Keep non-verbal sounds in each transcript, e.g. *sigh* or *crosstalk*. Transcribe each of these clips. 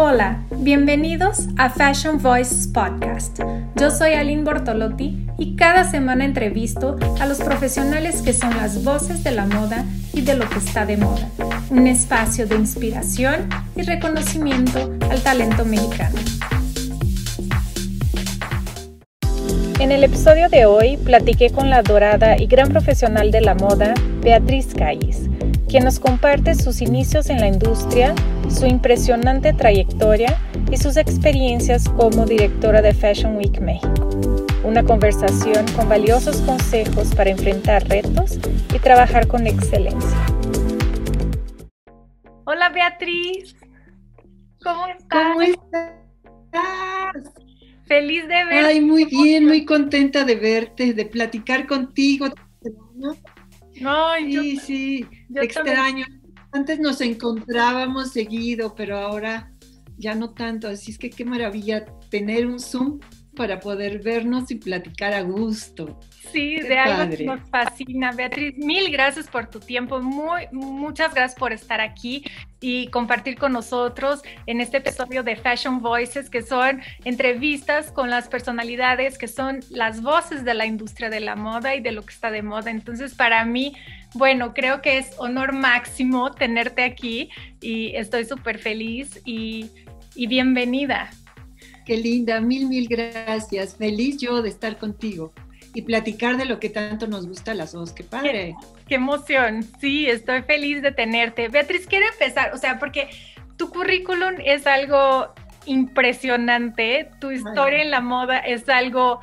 Hola, bienvenidos a Fashion Voices Podcast. Yo soy Aline Bortolotti y cada semana entrevisto a los profesionales que son las voces de la moda y de lo que está de moda. Un espacio de inspiración y reconocimiento al talento mexicano. En el episodio de hoy platiqué con la dorada y gran profesional de la moda, Beatriz Calles quien nos comparte sus inicios en la industria, su impresionante trayectoria y sus experiencias como directora de Fashion Week México. Una conversación con valiosos consejos para enfrentar retos y trabajar con excelencia. Hola Beatriz, ¿cómo estás? ¿Cómo estás? Feliz de verte. Ay, muy bien, muy contenta de verte, de platicar contigo. Ay, sí, sí, extraño. Antes nos encontrábamos seguido, pero ahora ya no tanto. Así es que qué maravilla tener un Zoom para poder vernos y platicar a gusto. Sí, de algo que nos fascina. Beatriz, mil gracias por tu tiempo. Muy, muchas gracias por estar aquí y compartir con nosotros en este episodio de Fashion Voices, que son entrevistas con las personalidades que son las voces de la industria de la moda y de lo que está de moda. Entonces, para mí, bueno, creo que es honor máximo tenerte aquí y estoy súper feliz y, y bienvenida. Qué linda, mil, mil gracias. Feliz yo de estar contigo y platicar de lo que tanto nos gusta a las dos. Qué padre. Qué, emoción. Sí, estoy feliz de tenerte. Beatriz, quiero empezar, o sea, porque tu currículum es algo impresionante, tu historia en la moda es algo,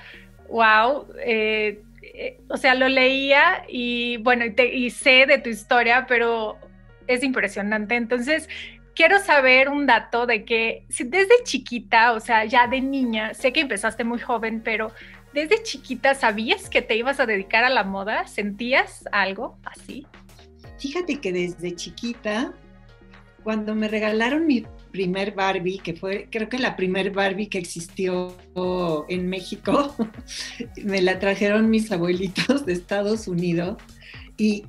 wow. Eh, eh, o sea, lo leía y bueno, y sé de tu historia, pero es impresionante. Entonces, quiero saber un dato de que si desde chiquita, o sea, ya de niña, sé que empezaste muy joven, pero desde chiquita sabías que te ibas a dedicar a la moda, sentías algo así. Fíjate que desde chiquita, cuando me regalaron mi primer Barbie, que fue creo que la primer Barbie que existió en México, *laughs* me la trajeron mis abuelitos de Estados Unidos y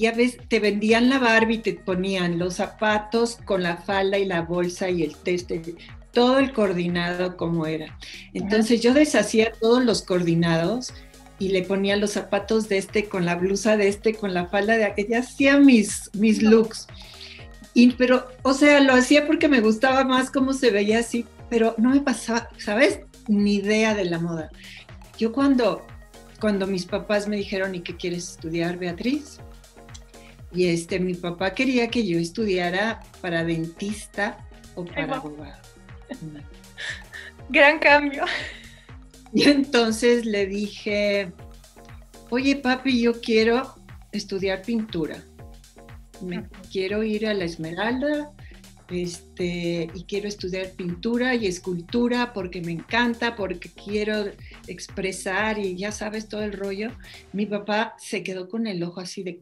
ya ves, te vendían la Barbie, te ponían los zapatos con la falda y la bolsa y el teste, todo el coordinado como era. Entonces yo deshacía todos los coordinados y le ponía los zapatos de este con la blusa de este, con la falda de aquella, hacía mis, mis looks. Y, pero, o sea, lo hacía porque me gustaba más cómo se veía así, pero no me pasaba, ¿sabes? Ni idea de la moda. Yo cuando, cuando mis papás me dijeron, ¿y qué quieres estudiar, Beatriz? Y este, mi papá quería que yo estudiara para dentista o para abogado. *laughs* Gran cambio. *laughs* Y entonces le dije, oye papi, yo quiero estudiar pintura. Me quiero ir a la Esmeralda este, y quiero estudiar pintura y escultura porque me encanta, porque quiero expresar y ya sabes todo el rollo. Mi papá se quedó con el ojo así de,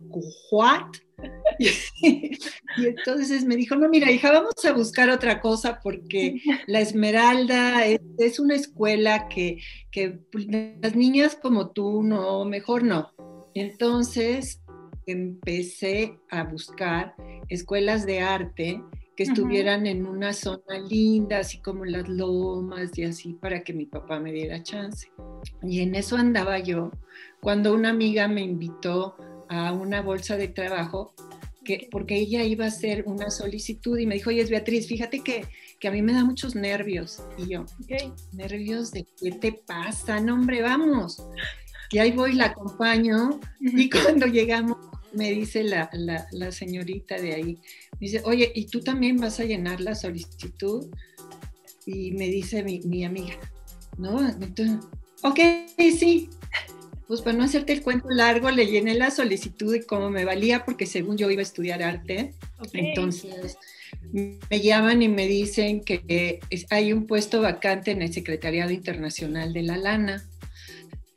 ¿what? *laughs* y entonces me dijo, no, mira, hija, vamos a buscar otra cosa porque la Esmeralda es, una escuela que, que las niñas como tú, no, mejor no. Entonces empecé a buscar escuelas de arte que estuvieran en una zona linda, así como las lomas y así, para que mi papá me diera chance. Y en eso andaba yo, cuando una amiga me invitó a una bolsa de trabajo, que, porque ella iba a hacer una solicitud y me dijo, oye, es Beatriz, fíjate que, que a mí me da muchos nervios. Y yo, ¿nervios de qué te pasa? No, hombre, vamos. Y ahí voy, la acompaño y *laughs* cuando llegamos me dice la, la, señorita de ahí, me dice, oye, ¿y tú también vas a llenar la solicitud? Y me dice mi, mi amiga, ¿no? Entonces, ok, sí. Pues para no hacerte el cuento largo, le llené la solicitud y como me valía, porque según yo iba a estudiar arte, entonces me llaman y me dicen que hay un puesto vacante en el Secretariado Internacional de la Lana.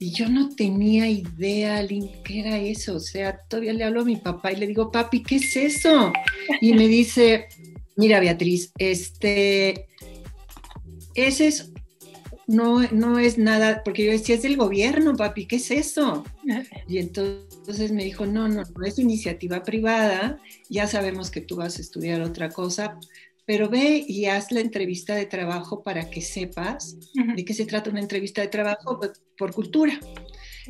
Y yo no tenía idea, Lynn, qué era eso. O sea, todavía le hablo a mi papá y le digo, papi, ¿qué es eso? Y me dice, mira, Beatriz, este, ese es, no, no es nada, porque yo decía, es del gobierno, papi, ¿qué es eso? Y entonces me dijo, no, no, no es iniciativa privada, ya sabemos que tú vas a estudiar otra cosa, pero ve y haz la entrevista de trabajo para que sepas de qué se trata una entrevista de trabajo pues, por cultura.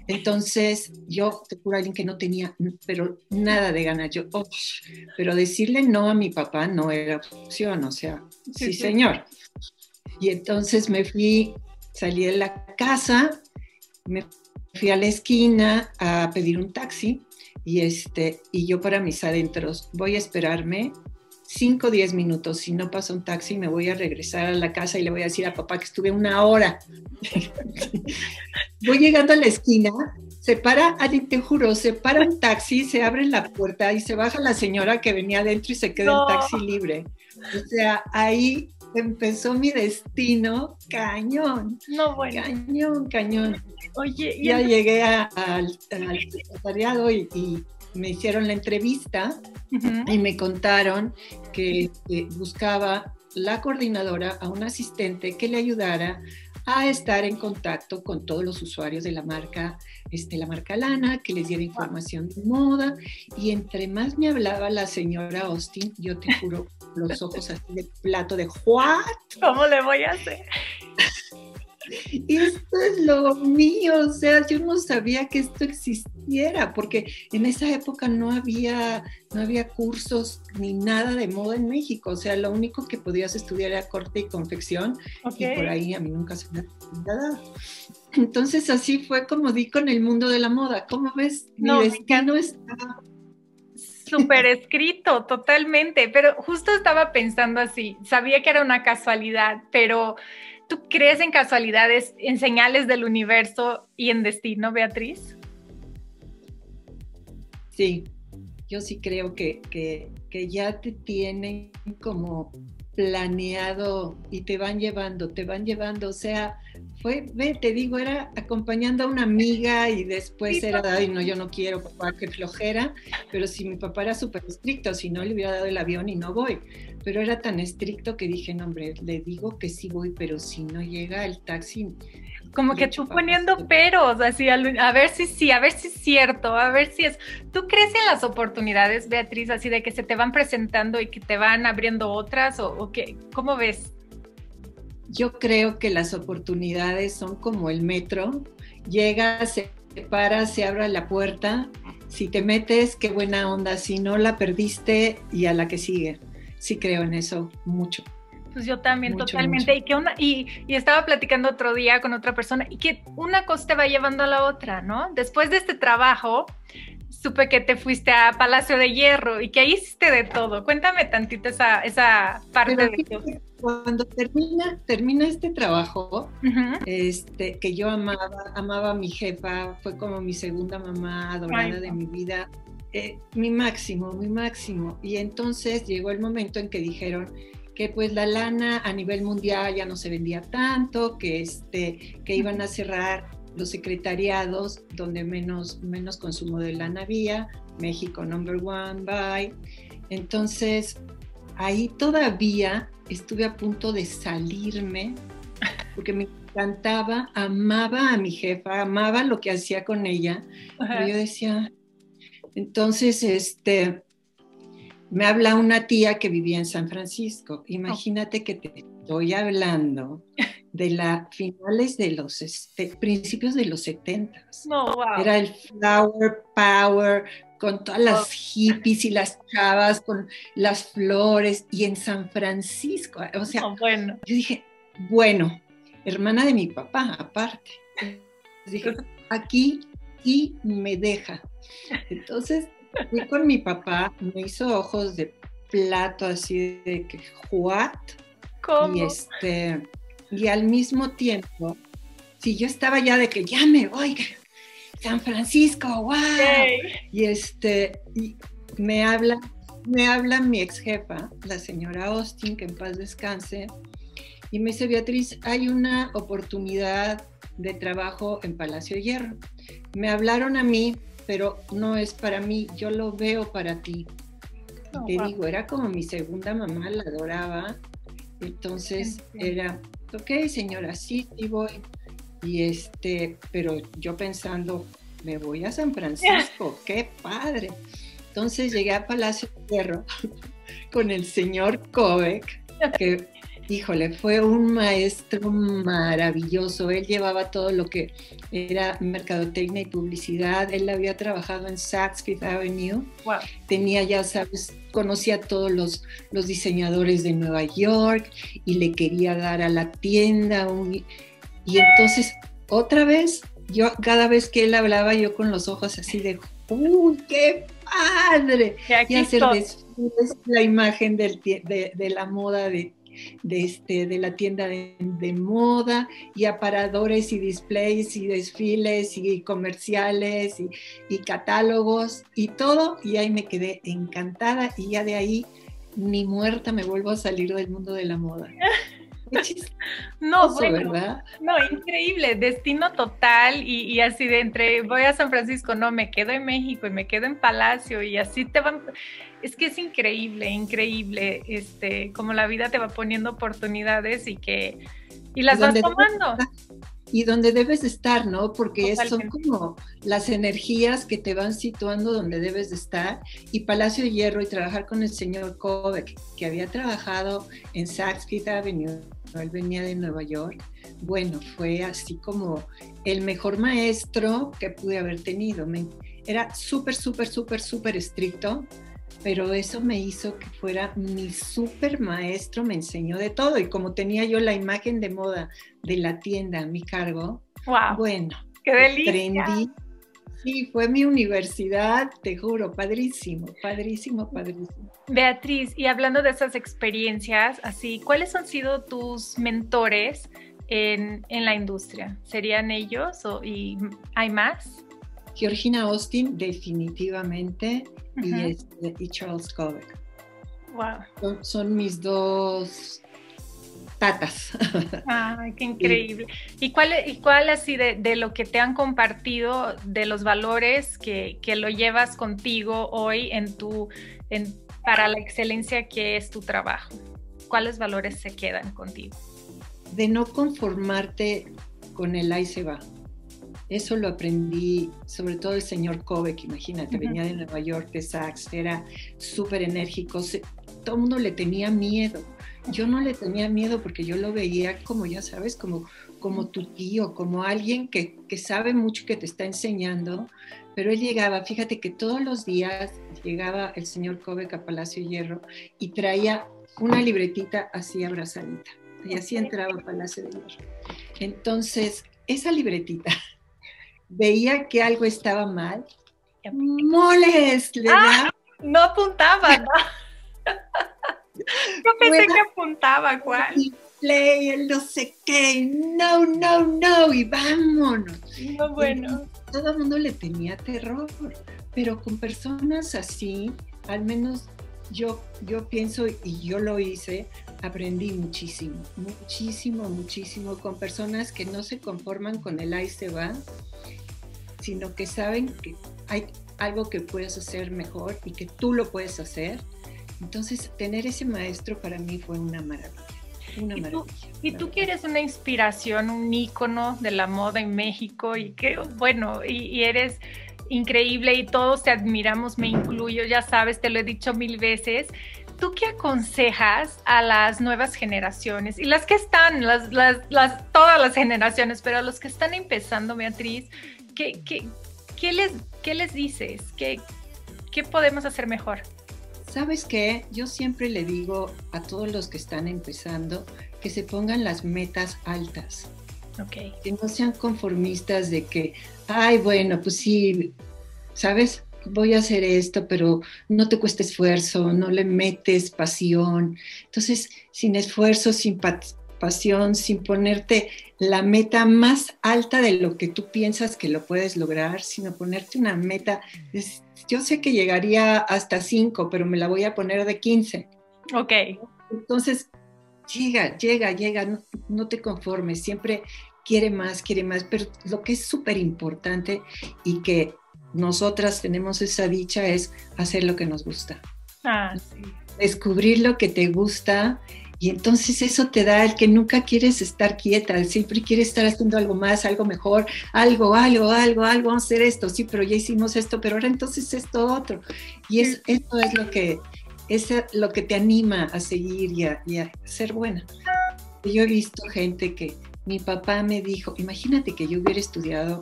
Entonces, yo te juro a alguien que no tenía, pero nada de ganas. Yo, pero decirle no a mi papá no era opción, o sea, sí, señor. Y entonces me fui, salí de la casa, me fui a la esquina a pedir un taxi y, este, y yo para mis adentros voy a esperarme 5 o 10 minutos. Si no pasa un taxi, me voy a regresar a la casa y le voy a decir a papá que estuve una hora. *laughs* voy llegando a la esquina, se para, te juro, se para un taxi, se abre la puerta y se baja la señora que venía adentro y se queda el taxi libre. O sea, ahí empezó mi destino cañón. No, bueno. Cañón, cañón. Oye, ya llegué al, secretariado y, me hicieron la entrevista y me contaron que, buscaba la coordinadora a un asistente que le ayudara a estar en contacto con todos los usuarios de la marca, este, la marca Lana, que les diera información de moda. Y entre más me hablaba la señora Austin, yo te juro, *laughs* los ojos así de plato de ¿what? ¿Cómo le voy a hacer? Esto es lo mío, o sea, yo no sabía que esto existiera, porque en esa época no había, no había cursos ni nada de moda en México, o sea, lo único que podías estudiar era corte y confección, y por ahí a mí nunca se me dado. Entonces así fue como di con el mundo de la moda, ¿cómo ves? Mi no, destino está súper escrito, totalmente, pero justo estaba pensando así, sabía que era una casualidad, pero ¿Tú crees en casualidades, en señales del universo y en destino, Beatriz? Sí, yo sí creo que, que, ya te tienen como planeado y te van llevando, te van llevando, o sea, fue, ve, te digo, era acompañando a una amiga y después era, ay, no, yo no quiero, papá, qué flojera, pero si mi papá era súper estricto, si no le hubiera dado el avión y no voy pero era tan estricto que dije, no, hombre, le digo que sí voy, pero si no llega el taxi. Como que tú poniendo peros, así, a, ver si sí, a ver si es cierto, a ver si es. ¿Tú crees en las oportunidades, Beatriz, así de que se te van presentando y que te van abriendo otras, o, o qué? ¿Cómo ves? Yo creo que las oportunidades son como el metro, llega, se para, se abre la puerta, si te metes, qué buena onda, si no la perdiste y a la que sigue sí creo en eso mucho. Pues yo también, totalmente. Y, que una, y, y, estaba platicando otro día con otra persona y que una cosa te va llevando a la otra, ¿no? Después de este trabajo, supe que te fuiste a Palacio de Hierro y que ahí hiciste de todo. Cuéntame tantito esa, esa parte de Cuando termina, termina este trabajo, este, que yo amaba, amaba a mi jefa, fue como mi segunda mamá adorada de mi vida eh, mi máximo, mi máximo. Y entonces llegó el momento en que dijeron que pues la lana a nivel mundial ya no se vendía tanto, que, este, que iban a cerrar los secretariados donde menos, menos consumo de lana había, México number one, bye. Entonces, ahí todavía estuve a punto de salirme, porque me encantaba, amaba a mi jefa, amaba lo que hacía con ella, pero yo decía, entonces, este, me habla una tía que vivía en San Francisco. Imagínate que te estoy hablando de la finales de los este, principios de los 70. Era el flower power con todas las hippies y las chavas con las flores y en San Francisco, o sea, bueno. yo dije, bueno, hermana de mi papá aparte. Dije, aquí y me deja. Entonces fui con mi papá, me hizo ojos de plato así de que, ¿what? ¿Cómo? Y, este, y al mismo tiempo, si yo estaba ya de que ya me voy, San Francisco, wow. Y este, y me habla, me habla mi ex jefa, la señora Austin, que en paz descanse, y me dice, Beatriz, hay una oportunidad de trabajo en Palacio Hierro. Me hablaron a mí, pero no es para mí, yo lo veo para ti. Oh, te digo, era como mi segunda mamá, la adoraba. Entonces era, ok, señora, sí, sí voy. Y este, pero yo pensando, me voy a San Francisco, *laughs* qué padre. Entonces llegué a Palacio Hierro *laughs* con el señor Kobeck que híjole, fue un maestro maravilloso. Él llevaba todo lo que era mercadotecnia y publicidad. Él había trabajado en Saks Fifth Avenue. Tenía, ya sabes, conocía a todos los, los diseñadores de Nueva York y le quería dar a la tienda. y entonces, otra vez, yo cada vez que él hablaba, yo con los ojos así de, ¡uy, qué padre! Y, hacer desfiles, la imagen del, de, de la moda de de, este, de la tienda de, moda y aparadores y displays y desfiles y comerciales y, y catálogos y todo. Y ahí me quedé encantada y ya de ahí ni muerta me vuelvo a salir del mundo de la moda. *laughs* *laughs* no, bueno, no, increíble, destino total y, así de entre voy a San Francisco, no, me quedo en México y me quedo en Palacio y así te van, es que es increíble, increíble, este, como la vida te va poniendo oportunidades y que, y las vas tomando y donde debes estar, ¿no? Porque son como las energías que te van situando donde debes de estar. Y Palacio de Hierro y trabajar con el señor Kovac, que había trabajado en Saks Fifth Avenue, él venía de Nueva York. Bueno, fue así como el mejor maestro que pude haber tenido. era súper, súper, súper, súper estricto pero eso me hizo que fuera mi super maestro, me enseñó de todo y como tenía yo la imagen de moda de la tienda a mi cargo, bueno, qué delicia. Aprendí. Sí, fue mi universidad, te juro, padrísimo, padrísimo, padrísimo. Beatriz, y hablando de esas experiencias, así, ¿cuáles han sido tus mentores en, en la industria? ¿Serían ellos o, y hay más? Georgina Austin, definitivamente este, y, Charles Kovac. Wow. Son, mis dos tatas. *laughs* Ay, qué increíble. ¿Y cuál, y cuál así de, lo que te han compartido, de los valores que, lo llevas contigo hoy en tu, en, para la excelencia que es tu trabajo? ¿Cuáles valores se quedan contigo? De no conformarte con el ahí se va. Eso lo aprendí, sobre todo el señor Kovac, imagínate, venía de Nueva York, de Saks, era súper enérgico, todo el mundo le tenía miedo. Yo no le tenía miedo porque yo lo veía como, ya sabes, como, como tu tío, como alguien que, que sabe mucho que te está enseñando, pero él llegaba, fíjate que todos los días llegaba el señor Kovac a Palacio Hierro y traía una libretita así abrazadita, y así entraba a Palacio de Hierro. Entonces, esa libretita veía que algo estaba mal, moles, le ah, no apuntaba, ¿no? *laughs* Yo pensé que apuntaba, ¿cuál? Play, el no sé qué, no, no, no, y vámonos. No, bueno. todo el mundo le tenía terror, pero con personas así, al menos yo, yo pienso y yo lo hice, aprendí muchísimo, muchísimo, muchísimo con personas que no se conforman con el ahí se va, sino que saben que hay algo que puedes hacer mejor y que tú lo puedes hacer. Entonces, tener ese maestro para mí fue una maravilla. Una ¿Y, tú, y tú que eres una inspiración, un ícono de la moda en México y que, bueno, y, eres increíble y todos te admiramos, me incluyo, ya sabes, te lo he dicho mil veces. ¿Tú qué aconsejas a las nuevas generaciones y las que están, las, las, las, todas las generaciones, pero a los que están empezando, Beatriz, ¿qué, qué, les, qué les dices? ¿Qué, ¿Qué podemos hacer mejor? ¿Sabes qué? Yo siempre le digo a todos los que están empezando que se pongan las metas altas. Okay. Que no sean conformistas de que, ay, bueno, pues sí, ¿sabes? Voy a hacer esto, pero no te cuesta esfuerzo, no le metes pasión. Entonces, sin esfuerzo, sin pasión, sin ponerte la meta más alta de lo que tú piensas que lo puedes lograr, sino ponerte una meta. yo sé que llegaría hasta 5, pero me la voy a poner de 15. Ok. Entonces, llega, llega, llega, no, te conformes, siempre quiere más, quiere más, pero lo que es súper importante y que nosotras tenemos esa dicha es hacer lo que nos gusta. Ah, sí. Descubrir lo que te gusta y entonces eso te da el que nunca quieres estar quieta, siempre quieres estar haciendo algo más, algo mejor, algo, algo, algo, algo, vamos a hacer esto, sí, pero ya hicimos esto, pero ahora entonces esto otro. Y es, esto es lo que es lo que te anima a seguir y a, y a ser buena. Yo he visto gente que mi papá me dijo, imagínate que yo hubiera estudiado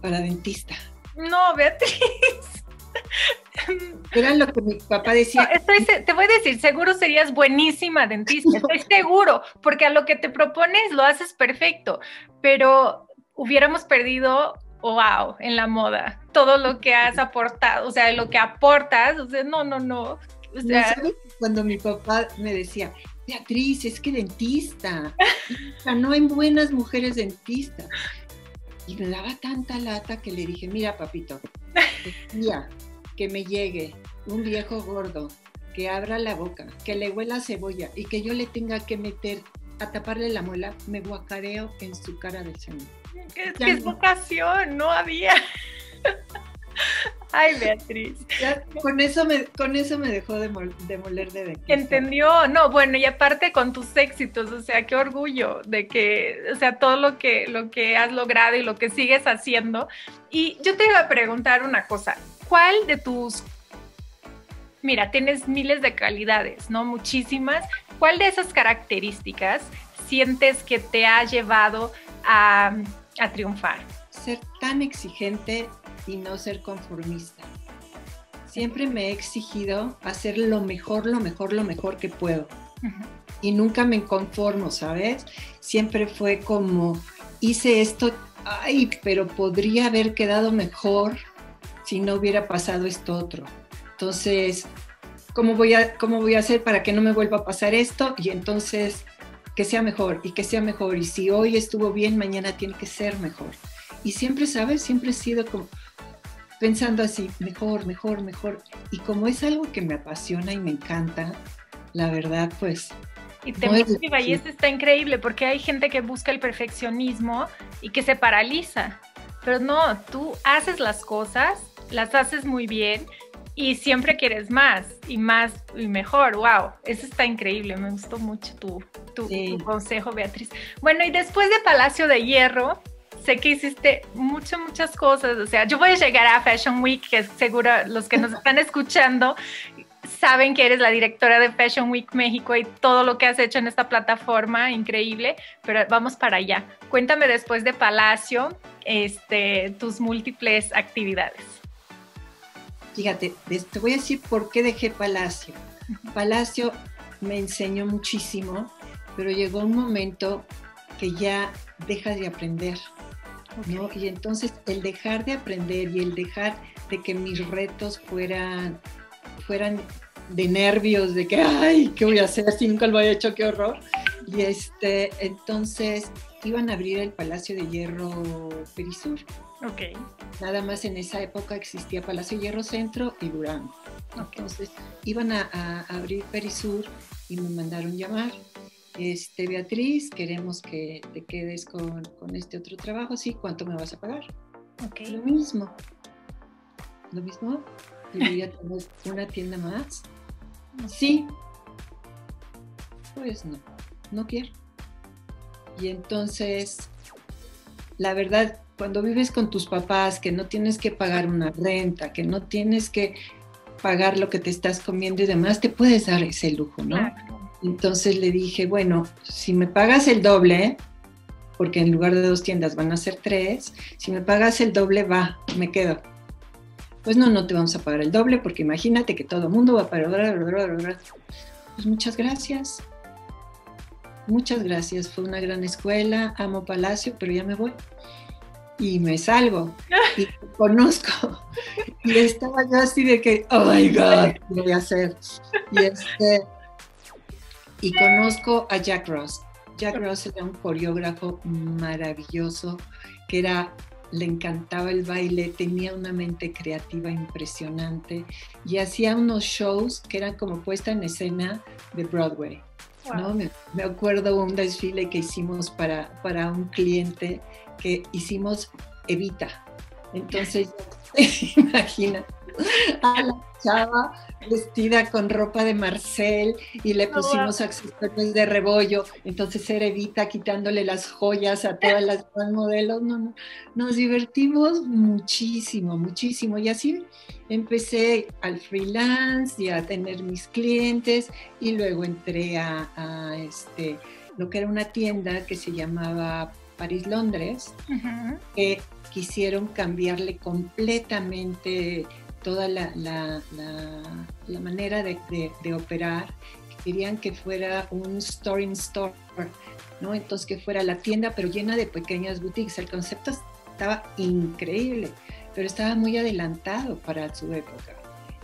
para dentista. No, Beatriz. *laughs* Era lo que mi papá decía. te voy a decir, seguro serías buenísima dentista, estoy *laughs* seguro, porque a lo que te propones lo haces perfecto, pero hubiéramos perdido, wow, en la moda, todo lo que has aportado, o sea, lo que aportas, o sea, no, no, no. O sea, Cuando mi papá me decía, Beatriz, es que dentista, o sea, no hay buenas mujeres dentistas. Y me daba tanta lata que le dije, mira, papito, que me llegue un viejo gordo, que abra la boca, que le huela cebolla y que yo le tenga que meter a taparle la muela, me guacareo en su cara del señor. Es que es vocación, no había. Ay, Beatriz. *laughs* con, eso me, con eso me dejó de, moler de Entendió, no, bueno, y aparte con tus éxitos, o sea, qué orgullo de que, o sea, todo lo que, lo que has logrado y lo que sigues haciendo. Y yo te iba a preguntar una cosa, ¿cuál de tus... Mira, tienes miles de calidades, ¿no? Muchísimas. ¿Cuál de esas características sientes que te ha llevado a, a triunfar? Ser tan exigente y no ser conformista. Siempre me he exigido hacer lo mejor, lo mejor, lo mejor que puedo. Y nunca me conformo, ¿sabes? Siempre fue como, hice esto, ay, pero podría haber quedado mejor si no hubiera pasado esto otro. Entonces, ¿cómo voy a, cómo voy a hacer para que no me vuelva a pasar esto? Y entonces, que sea mejor y que sea mejor. Y si hoy estuvo bien, mañana tiene que ser mejor. Y siempre, ¿sabes? Siempre he sido como, pensando así, mejor, mejor, mejor. Y como es algo que me apasiona y me encanta, la verdad, pues... Y te motiva y esto está increíble porque hay gente que busca el perfeccionismo y que se paraliza. Pero no, tú haces las cosas, las haces muy bien y siempre quieres más y más y mejor. ¡Wow! Eso está increíble. Me gustó mucho tu, tu, tu consejo, Beatriz. Bueno, y después de Palacio de Hierro, sé que hiciste muchas, muchas cosas. O sea, yo voy a llegar a Fashion Week, que seguro los que nos están escuchando saben que eres la directora de Fashion Week México y todo lo que has hecho en esta plataforma, increíble, pero vamos para allá. Cuéntame después de Palacio, este, tus múltiples actividades. Fíjate, te voy a decir por qué dejé Palacio. Palacio me enseñó muchísimo, pero llegó un momento que ya dejas de aprender. Y entonces el dejar de aprender y el dejar de que mis retos fueran, fueran de nervios, de que, ay, ¿qué voy a hacer si nunca lo había hecho? ¡Qué horror! Y este, entonces iban a abrir el Palacio de Hierro Perisur. Ok. Nada más en esa época existía Palacio de Hierro Centro y Durango. Entonces iban a, a abrir Perisur y me mandaron llamar este, Beatriz, queremos que te quedes con, este otro trabajo, sí, ¿cuánto me vas a pagar? Okay. Lo mismo. Lo mismo. Y ya tenemos una tienda más. Sí. Pues no, no quiero. Y entonces, la verdad, cuando vives con tus papás, que no tienes que pagar una renta, que no tienes que pagar lo que te estás comiendo y demás, te puedes dar ese lujo, ¿no? Entonces le dije, bueno, si me pagas el doble, porque en lugar de dos tiendas van a ser tres, si me pagas el doble, va, me quedo. Pues no, no te vamos a pagar el doble, porque imagínate que todo el mundo va a pagar. Pues muchas gracias. Muchas gracias, fue una gran escuela, amo Palacio, pero ya me voy. Y me salgo *laughs* y conozco. Y estaba yo así de que, oh my God, ¿qué voy a hacer? Y este, y conozco a Jack Ross. Jack Ross era un coreógrafo maravilloso que era le encantaba el baile, tenía una mente creativa impresionante y hacía unos shows que eran como puesta en escena de Broadway. ¿no? Me, me, acuerdo un desfile que hicimos para, para un cliente que hicimos Evita. Entonces, *laughs* imagina, *laughs* a la chava vestida con ropa de Marcel y le pusimos accesorios de rebollo. Entonces era Evita quitándole las joyas a todas las *laughs* modelos. No, no, nos divertimos muchísimo, muchísimo. Y así empecé al freelance y a tener mis clientes y luego entré a, a este, lo que era una tienda que se llamaba París-Londres, que quisieron cambiarle completamente toda la, la, la, manera de, de, operar. Querían que fuera un store in store, ¿no? Entonces que fuera la tienda, pero llena de pequeñas boutiques. El concepto estaba increíble, pero estaba muy adelantado para su época.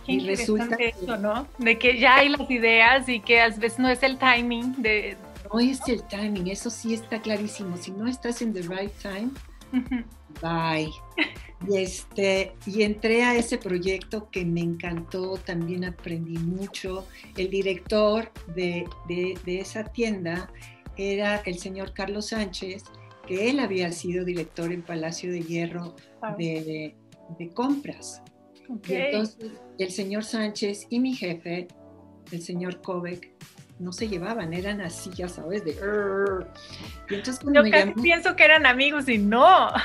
y resulta eso, ¿no? De que ya hay las ideas y que a veces no es el timing de, no es el timing, eso sí está clarísimo. Si no estás en the right time, bye. Y, este, y entré a ese proyecto que me encantó, también aprendí mucho. El director de, esa tienda era el señor Carlos Sánchez, que él había sido director en Palacio de Hierro de, compras. entonces el señor Sánchez y mi jefe, el señor Kovac, no se llevaban, eran así, ya sabes, de... Y entonces Yo casi pienso que eran amigos y no. *laughs*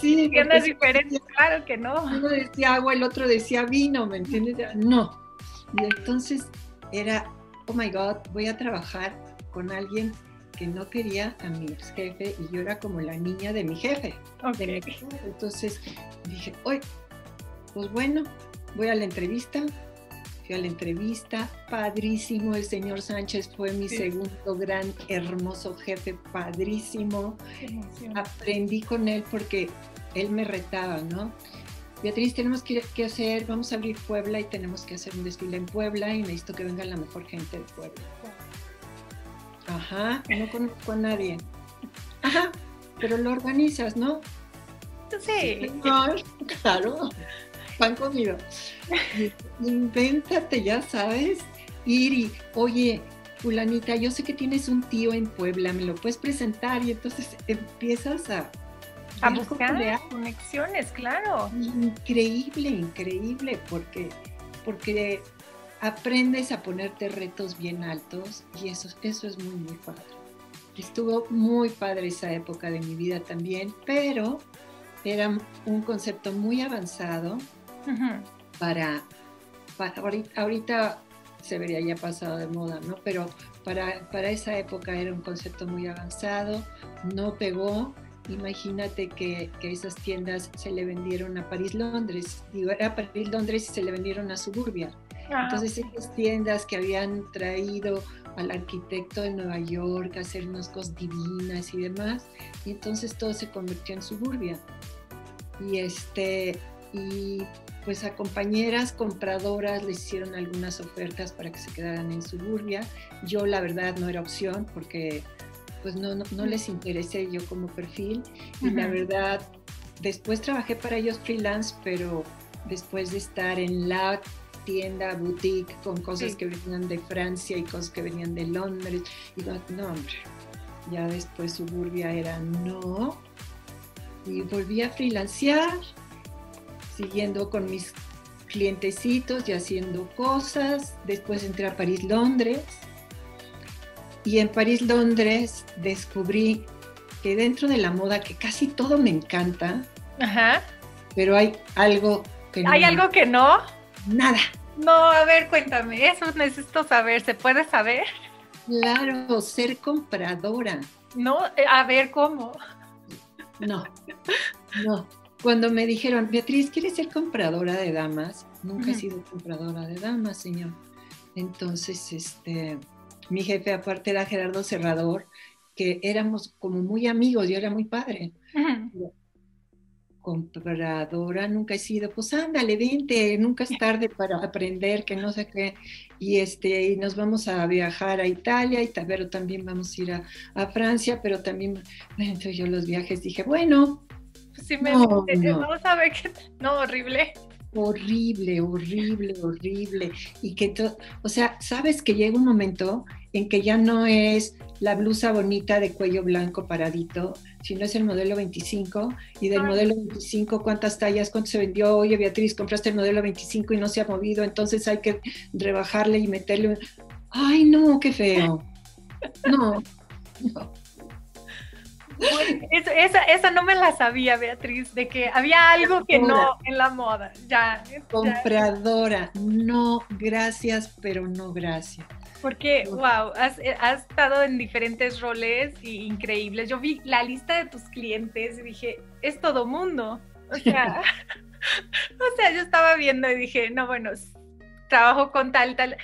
Sí, *laughs* es diferente, claro que no. Uno decía agua, el otro decía vino, ¿me entiendes? No. Y entonces era, oh my God, voy a trabajar con alguien que no quería a mi ex jefe y yo era como la niña de mi jefe. Entonces dije, oye, pues bueno, voy a la entrevista, a la entrevista, padrísimo, el señor Sánchez fue mi segundo gran, hermoso jefe, padrísimo. Aprendí con él porque él me retaba, ¿no? Beatriz, tenemos que, hacer, vamos a abrir Puebla y tenemos que hacer un desfile en Puebla y necesito que venga la mejor gente de Puebla. Ajá, no conozco a nadie. Ajá, pero lo organizas, ¿no? Sí. *laughs* claro pan comido. Invéntate, ya sabes, ir y, oye, fulanita, yo sé que tienes un tío en Puebla, me lo puedes presentar y entonces empiezas a... A buscar conexiones, claro. Increíble, increíble, porque, porque aprendes a ponerte retos bien altos y eso, eso es muy, muy padre. Estuvo muy padre esa época de mi vida también, pero era un concepto muy avanzado para, ahorita, se vería ya pasado de moda, ¿no? Pero para, para esa época era un concepto muy avanzado, no pegó, imagínate que, que, esas tiendas se le vendieron a París, Londres, digo, era París, Londres y se le vendieron a Suburbia. Ah, entonces esas tiendas que habían traído al arquitecto de Nueva York a hacer unas cosas divinas y demás, y entonces todo se convirtió en Suburbia. Y este, y pues a compañeras compradoras les hicieron algunas ofertas para que se quedaran en Suburbia. Yo la verdad no era opción porque pues no, no, les interesé yo como perfil. Y la verdad después trabajé para ellos freelance, pero después de estar en la tienda boutique con cosas que venían de Francia y cosas que venían de Londres, y no, no hombre, ya después Suburbia era no, y volví a freelancear siguiendo con mis clientecitos y haciendo cosas. Después entré a París, Londres. Y en París, Londres descubrí que dentro de la moda, que casi todo me encanta, pero hay algo que no. ¿Hay algo que no? Nada. No, a ver, cuéntame, eso necesito saber, ¿se puede saber? Claro, ser compradora. No, eh, a ver, ¿cómo? No, no. Cuando me dijeron, Beatriz, ¿quieres ser compradora de damas? Nunca he sido compradora de damas, señor. Entonces, este, mi jefe aparte era Gerardo Serrador, que éramos como muy amigos, yo era muy padre. Compradora nunca he sido, pues ándale, vente, nunca es tarde para aprender, que no sé qué. Y este, y nos vamos a viajar a Italia, y, pero también vamos a ir a, a Francia, pero también, bueno, entonces yo los viajes dije, bueno, sí me no, vamos a ver qué no, horrible. Horrible, horrible, horrible. Y que todo, o sea, sabes que llega un momento en que ya no es la blusa bonita de cuello blanco paradito, sino es el modelo 25 y del modelo 25 cuántas tallas, cuánto se vendió, oye Beatriz, compraste el modelo 25 y no se ha movido, entonces hay que rebajarle y meterle, ay no, qué feo. No, no. Esa, esa, no me la sabía, Beatriz, de que había algo que no en la moda. Ya, Compradora, no, gracias, pero no gracias. Porque, wow, eh, has, estado en diferentes roles y increíbles. Yo vi la lista de tus clientes y dije, es todo mundo. O sea, *laughs* *laughs* o sea, yo estaba viendo y dije, no, bueno, trabajo con tal, tal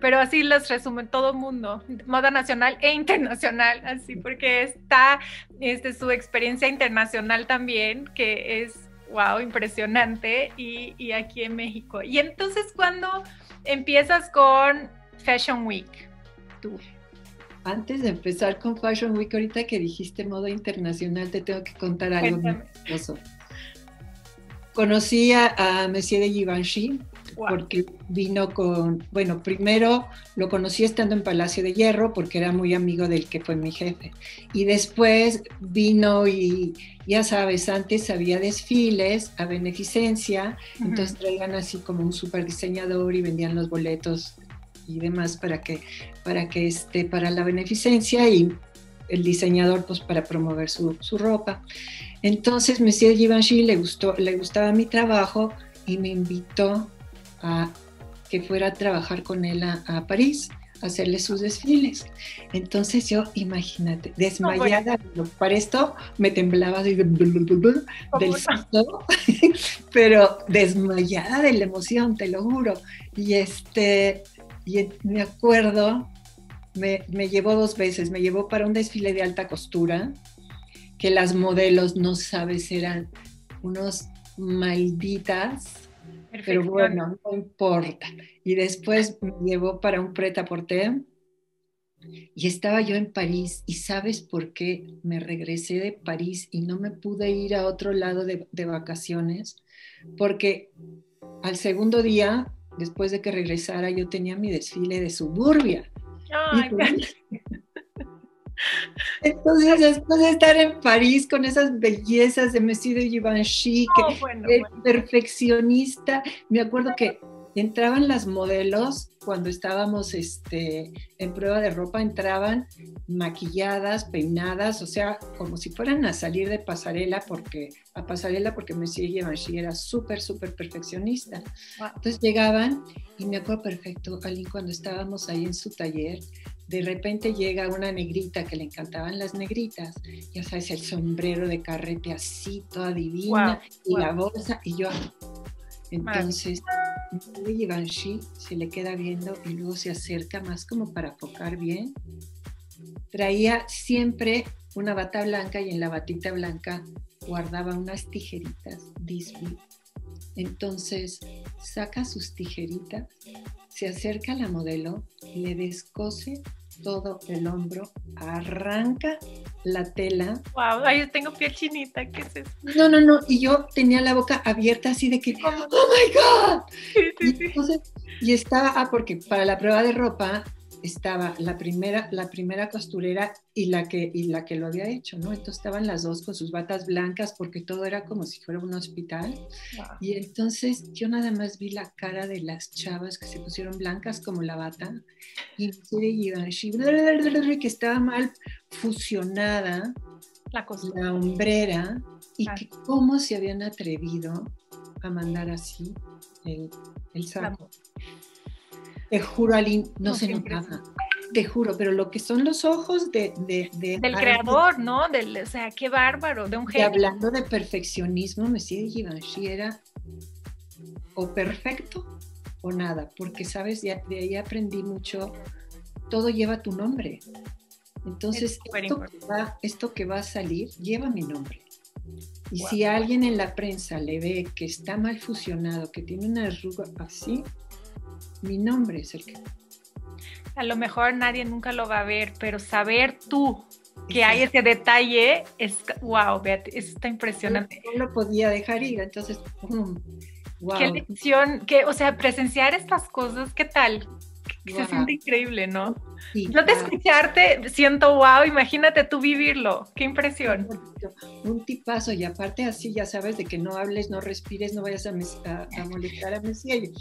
pero así los resumen todo mundo, moda nacional e internacional, así porque está este, su experiencia internacional también, que es, wow, impresionante, y, y aquí en México. Y entonces, cuando empiezas con Fashion Week? Tú. Antes de empezar con Fashion Week, ahorita que dijiste moda internacional, te tengo que contar algo muy Conocí a, a Monsieur de Givenchy, porque vino con, bueno, primero lo conocí estando en Palacio de Hierro porque era muy amigo del que fue mi jefe. Y después vino y, ya sabes, antes había desfiles a beneficencia, entonces traían así como un super diseñador y vendían los boletos y demás para que, para que este, para la beneficencia y el diseñador pues para promover su, su ropa. Entonces Monsieur Givenchy le gustó, le gustaba mi trabajo y me invitó a que fuera a trabajar con él a, París, a hacerle sus desfiles. Entonces yo, imagínate, desmayada, para esto me temblaba del susto, *laughs* pero desmayada de la emoción, te lo juro. Y este, y me acuerdo, me, me llevó dos veces, me llevó para un desfile de alta costura, que las modelos, no sabes, eran unos malditas pero bueno, no importa. Y después me llevó para un preta porter y estaba yo en París y sabes por qué me regresé de París y no me pude ir a otro lado de, vacaciones, porque al segundo día, después de que regresara, yo tenía mi desfile de suburbia. Ay, *laughs* *laughs* entonces, después de estar en París con esas bellezas de Monsieur de Givenchy, oh, que perfeccionista, me acuerdo que entraban las modelos cuando estábamos este, en prueba de ropa, entraban maquilladas, peinadas, o sea, como si fueran a salir de pasarela, porque a pasarela, porque Monsieur Givenchy era súper, súper perfeccionista. Entonces llegaban y me acuerdo perfecto, Ali, cuando estábamos ahí en su taller, de repente llega una negrita que le encantaban las negritas, ya sabes, el sombrero de carrete así, toda divina, y la bolsa, y yo, entonces, Givenchy se le queda viendo y luego se acerca más como para focar bien. Traía siempre una bata blanca y en la batita blanca guardaba unas tijeritas Disney. Entonces saca sus tijeritas, se acerca a la modelo, le descose todo el hombro, arranca la tela. Wow, ahí tengo piel chinita, ¿qué es eso? No, no, no, y yo tenía la boca abierta así de que, oh my God. y, estaba, ah, porque para la prueba de ropa estaba la primera, la primera costurera y la, que, y la que lo había hecho, ¿no? Entonces estaban las dos con sus batas blancas porque todo era como si fuera un hospital. Y entonces yo nada más vi la cara de las chavas que se pusieron blancas como la bata y que estaba mal fusionada la, la hombrera y que cómo se habían atrevido a mandar así el, el saco. Te juro, Aline, no, se notaba. Te juro, pero lo que son los ojos de... Del creador, ¿no? Del, o sea, qué bárbaro, de un genio. hablando de perfeccionismo, Monsieur Givenchy era o perfecto o nada, porque, ¿sabes? De, de ahí aprendí mucho, todo lleva tu nombre. Entonces, esto que, va, esto que, va, a salir lleva mi nombre. Y si alguien en la prensa le ve que está mal fusionado, que tiene una arruga así, mi nombre es el que... A lo mejor nadie nunca lo va a ver, pero saber tú que hay ese detalle es, wow, está impresionante. No lo podía dejar ir, entonces, wow. Qué lección, que, o sea, presenciar estas cosas, ¿qué tal? Se siente increíble, ¿no? Yo de escucharte siento wow, imagínate tú vivirlo, qué impresión. Un tipazo y aparte así ya sabes de que no hables, no respires, no vayas a, a, molestar a Messi.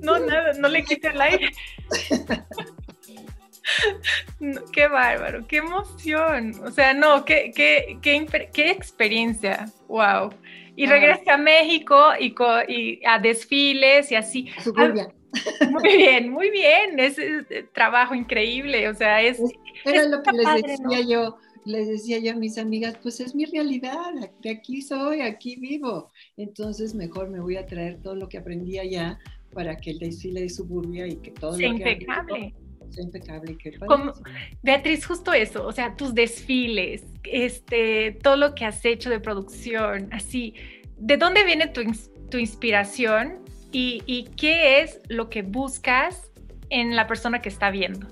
No, nada, no le quite el aire. *laughs* qué bárbaro, qué emoción. O sea, no, qué, qué, qué, experiencia. Wow. Y regresa a México y, y, a desfiles y así. Muy bien, muy bien. Es, trabajo increíble. O sea, es. Era lo que les decía yo. Les decía yo a mis amigas, pues es mi realidad, de aquí soy, aquí vivo. Entonces mejor me voy a traer todo lo que aprendí allá para que el desfile de suburbia y que todo lo que impecable impecable. Beatriz, justo eso, o sea, tus desfiles, este, todo lo que has hecho de producción, así, ¿de dónde viene tu, tu inspiración y, y, qué es lo que buscas en la persona que está viendo?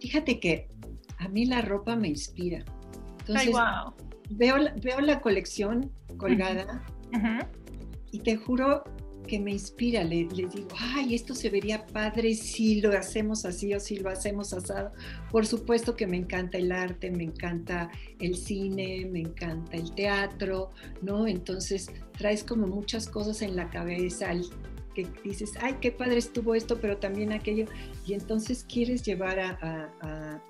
Fíjate que a mí la ropa me inspira. Entonces, veo, veo la colección colgada y te juro que me inspira, le, digo, ay, esto se vería padre si lo hacemos así o si lo hacemos asado. Por supuesto que me encanta el arte, me encanta el cine, me encanta el teatro, ¿no? Entonces traes como muchas cosas en la cabeza, que dices, ay, qué padre estuvo esto, pero también aquello, y entonces quieres llevar a,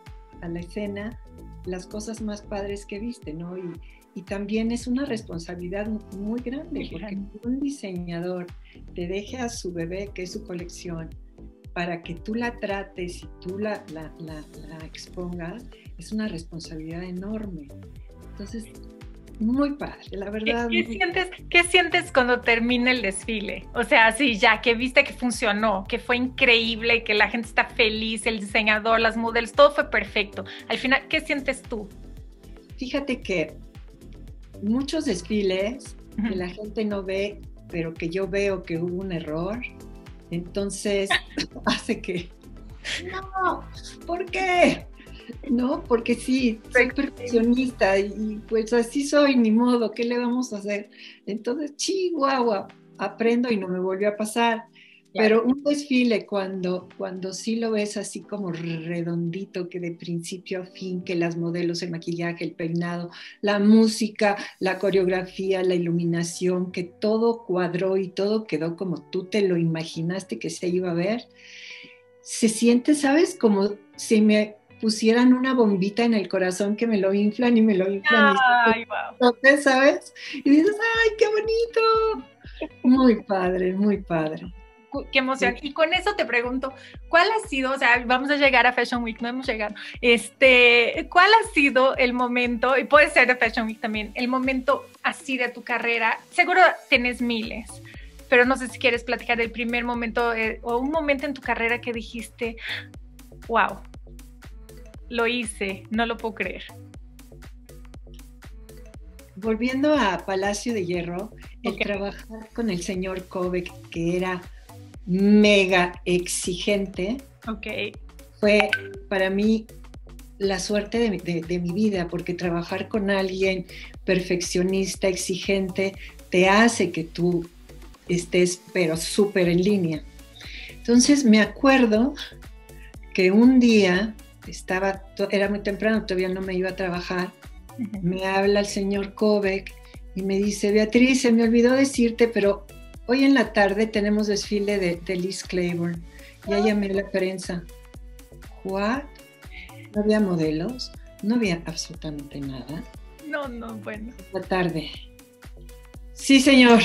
a la escena las cosas más padres que viste, ¿no? Y, y también es una responsabilidad muy grande, porque un diseñador te deje a su bebé, que es su colección, para que tú la trates y tú la, la, la, expongas, es una responsabilidad enorme. Entonces, muy padre, la verdad. ¿Qué, sientes, ¿Qué sientes cuando termina el desfile? O sea, sí, ya que viste que funcionó, que fue increíble, que la gente está feliz, el diseñador, las modelos, todo fue perfecto. Al final, ¿qué sientes tú? Fíjate que muchos desfiles que la gente no ve, pero que yo veo que hubo un error, entonces *laughs* *laughs* hace que, no, ¿por qué? No, porque sí, soy perfeccionista y pues así soy, ni modo, ¿qué le vamos a hacer? Entonces, chihuahua, aprendo y no me volvió a pasar. Pero un desfile cuando, cuando sí lo ves así como redondito, que de principio a fin, que las modelos, el maquillaje, el peinado, la música, la coreografía, la iluminación, que todo cuadró y todo quedó como tú te lo imaginaste que se iba a ver, se siente, ¿sabes? Como si me pusieran una bombita en el corazón que me lo inflan y me lo inflan. Ay, wow. ¿Sabes? Y dices, ¡ay, qué bonito! Muy padre, muy padre qué emoción. Y con eso te pregunto, ¿cuál ha sido, o sea, vamos a llegar a Fashion Week, no hemos llegado, este, ¿cuál ha sido el momento, y puede ser de Fashion Week también, el momento así de tu carrera? Seguro tienes miles, pero no sé si quieres platicar el primer momento eh, o un momento en tu carrera que dijiste, wow, lo hice, no lo puedo creer. Volviendo a Palacio de Hierro, el trabajar con el señor Kovac, que era mega exigente, okay. fue para mí la suerte de, mi vida, porque trabajar con alguien perfeccionista, exigente, te hace que tú estés, pero súper en línea. Entonces me acuerdo que un día estaba, era muy temprano, todavía no me iba a trabajar, me habla el señor Kovac y me dice, Beatriz, se me olvidó decirte, pero Hoy en la tarde tenemos desfile de, Liz Claiborne. Ya llamé a la prensa. ¿What? No había modelos, no había absolutamente nada. No, no, bueno. La tarde. Sí, señor.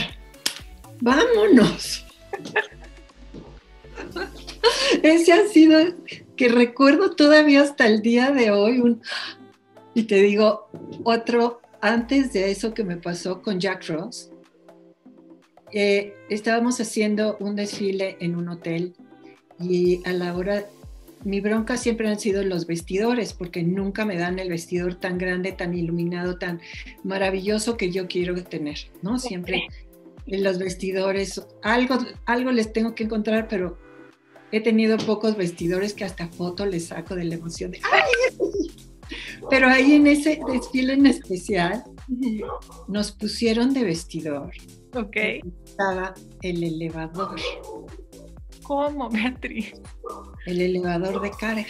Vámonos. *laughs* *laughs* Ese ha sido que recuerdo todavía hasta el día de hoy. y te digo, otro antes de eso que me pasó con Jack Ross eh, estábamos haciendo un desfile en un hotel y a la hora, mi bronca siempre han sido los vestidores, porque nunca me dan el vestidor tan grande, tan iluminado, tan maravilloso que yo quiero tener, ¿no? Siempre *laughs* los vestidores, algo, algo les tengo que encontrar, pero he tenido pocos vestidores que hasta foto les saco de la emoción de ¡ay! Pero ahí en ese desfile en especial nos pusieron de vestidor Ok. Estaba el elevador. ¿Cómo, Beatriz? El elevador de carga.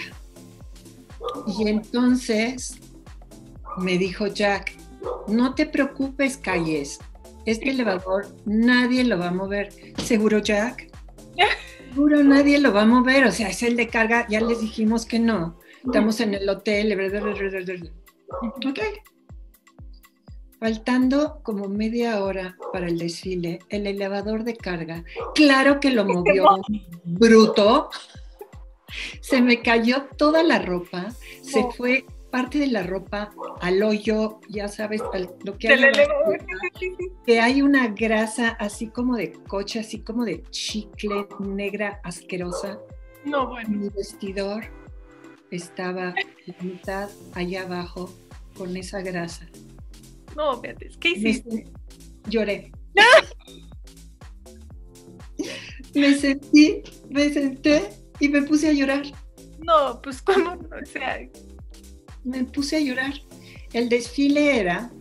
Y entonces me dijo Jack, no te preocupes, Calles, este elevador nadie lo va a mover. ¿Seguro, Jack? Seguro nadie lo va a mover, o sea, es el de carga, ya les dijimos que no. Estamos en el hotel. Ok. Faltando como media hora para el desfile, el elevador de carga, claro que lo movió bruto. Se me cayó toda la ropa, se fue parte de la ropa al hoyo, ya sabes, lo que hay, que hay una grasa así como de coche, así como de chicle negra asquerosa. No, bueno. Mi vestidor estaba la mitad allá abajo con esa grasa. No, Beatriz, ¿qué hiciste? lloré. me sentí, me senté y me puse a llorar. No, pues cómo, o sea, me puse a llorar. El desfile era,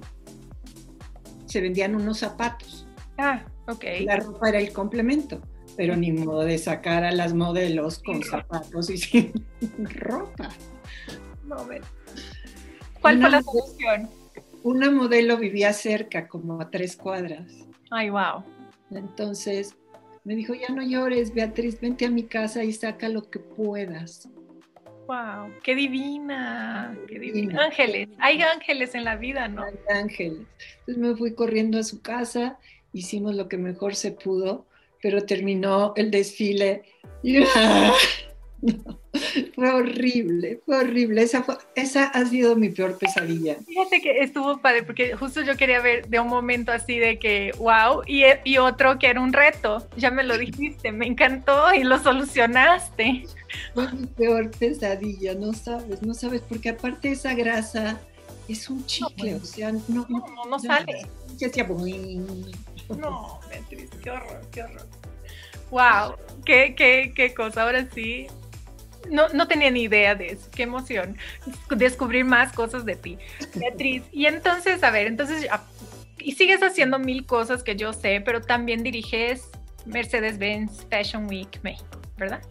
se vendían unos zapatos. Ah, ok. La ropa era el complemento, pero ni modo de sacar a las modelos con zapatos y *laughs* sin ropa. No, ver. ¿Cuál fue la solución? Una modelo vivía cerca, como a tres cuadras. Ay, wow. Entonces me dijo, ya no llores, Beatriz, vente a mi casa y saca lo que puedas. Wow, qué divina, qué divina. Ángeles, hay ángeles en la vida, ¿no? Hay ángeles. Entonces me fui corriendo a su casa, hicimos lo que mejor se pudo, pero terminó el desfile. *laughs* *laughs* fue horrible, fue horrible. Esa, fue, esa ha sido mi peor pesadilla. Fíjate que estuvo padre, porque justo yo quería ver de un momento así de que, wow, y, y otro que era un reto. Ya me lo dijiste, me encantó y lo solucionaste. Fue mi peor pesadilla, no sabes, no sabes, porque aparte esa grasa es un chicle, o sea, no, no, no, sale. Ya hacía No, Beatriz, qué horror, qué horror. Wow, qué, qué, qué cosa. Ahora sí, no, no tenía ni idea de eso. Qué emoción. Descubrir más cosas de ti. Beatriz. Y entonces, a ver, entonces, y sigues haciendo mil cosas que yo sé, pero también diriges Mercedes-Benz Fashion Week México, ¿verdad?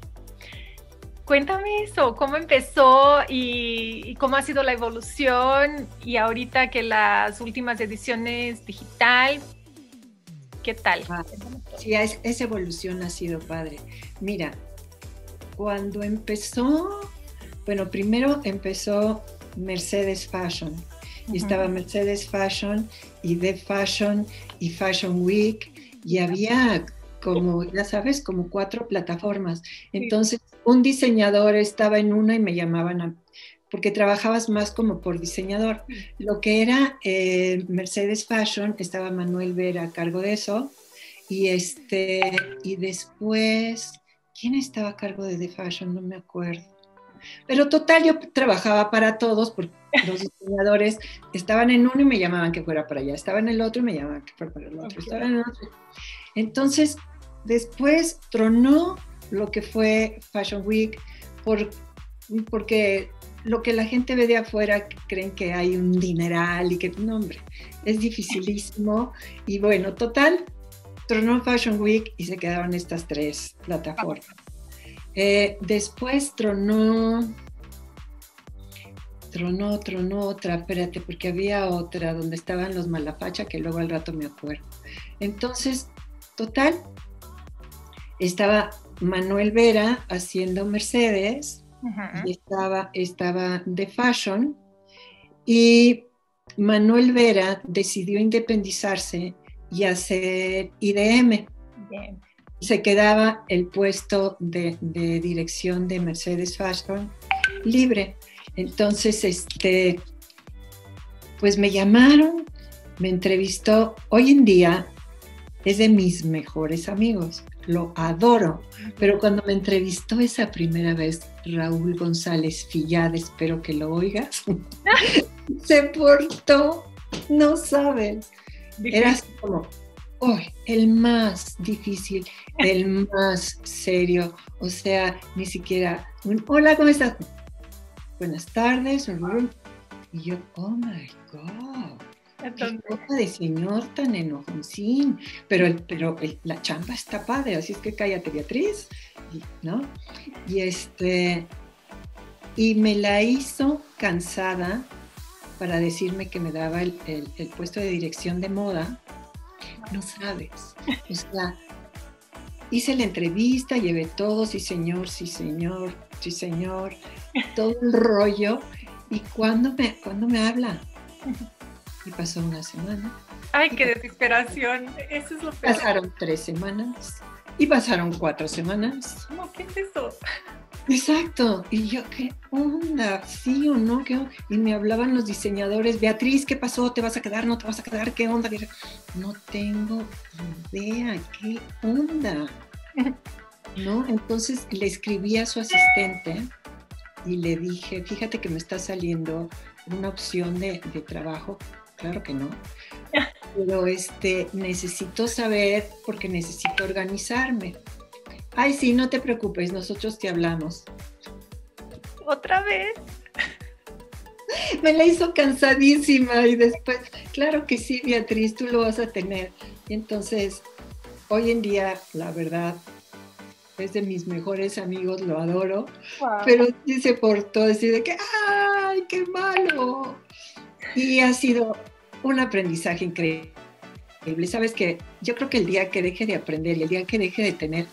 Cuéntame eso, cómo empezó y, cómo ha sido la evolución y ahorita que las últimas ediciones digital, ¿qué tal? Ah, sí, esa evolución ha sido padre. Mira, cuando empezó, bueno, primero empezó Mercedes Fashion. Y estaba Mercedes Fashion y The Fashion y Fashion Week y había como, ya sabes, como cuatro plataformas. Entonces, un diseñador estaba en una y me llamaban a, porque trabajabas más como por diseñador. Lo que era eh, Mercedes Fashion, estaba Manuel Vera a cargo de eso. Y, este, y después ¿Quién estaba a cargo de The Fashion? No me acuerdo. Pero total, yo trabajaba para todos porque los diseñadores estaban en uno y me llamaban que fuera para allá, estaba en el otro y me llamaban que fuera para el otro, estaba en el otro. Entonces, después tronó lo que fue Fashion Week por, porque lo que la gente ve de afuera creen que hay un dineral y que, no, hombre, es dificilísimo. Y bueno, total, tronó Fashion Week y se quedaron estas tres plataformas. Eh, después tronó, tronó, tronó otra, espérate, porque había otra donde estaban los Malapacha, que luego al rato me acuerdo. Entonces, total, estaba Manuel Vera haciendo Mercedes, y estaba, estaba de Fashion, y Manuel Vera decidió independizarse y hacer IDM. Se quedaba el puesto de, dirección de Mercedes Fashion libre. Entonces, este, pues me llamaron, me entrevistó. Hoy en día es de mis mejores amigos, lo adoro. Pero cuando me entrevistó esa primera vez, Raúl González Fillad, espero que lo oigas, *laughs* se portó, no sabes, era así como, oh, el más difícil, *laughs* el más serio. O sea, ni siquiera un, hola, ¿cómo estás? Buenas tardes. Y yo, oh my God. Entonces... de señor tan enojoncín, pero, pero la chamba está padre, así es que cállate Beatriz, ¿no? Y este, y me la hizo cansada para decirme que me daba el, puesto de dirección de moda, no sabes, o sea, hice la entrevista, llevé todo, sí señor, sí señor, sí señor, todo el rollo, y cuando me, cuando me habla, y pasó una semana. Ay, qué desesperación. Eso es lo peor. Pasaron tres semanas. Y pasaron cuatro semanas. No, ¿qué es eso? Exacto. Y yo, ¿qué onda? ¿Sí o no? ¿Qué Y me hablaban los diseñadores, Beatriz, ¿qué pasó? ¿Te vas a quedar? ¿No te vas a quedar? ¿Qué onda? No tengo idea, ¿qué onda? *laughs* ¿No? Entonces le escribí a su asistente y le dije, fíjate que me está saliendo una opción de, de trabajo claro que no. *laughs* Pero este, necesito saber porque necesito organizarme. Ay, sí, no te preocupes, nosotros te hablamos. ¿Otra vez? *laughs* Me la hizo cansadísima y después, claro que sí, Beatriz, tú lo vas a tener. Y entonces, hoy en día, la verdad, es de mis mejores amigos, lo adoro, pero sí se portó así de que, ¡ay, qué malo! Y ha sido un aprendizaje increíble. Sabes que yo creo que el día que deje de aprender y el día que deje de tener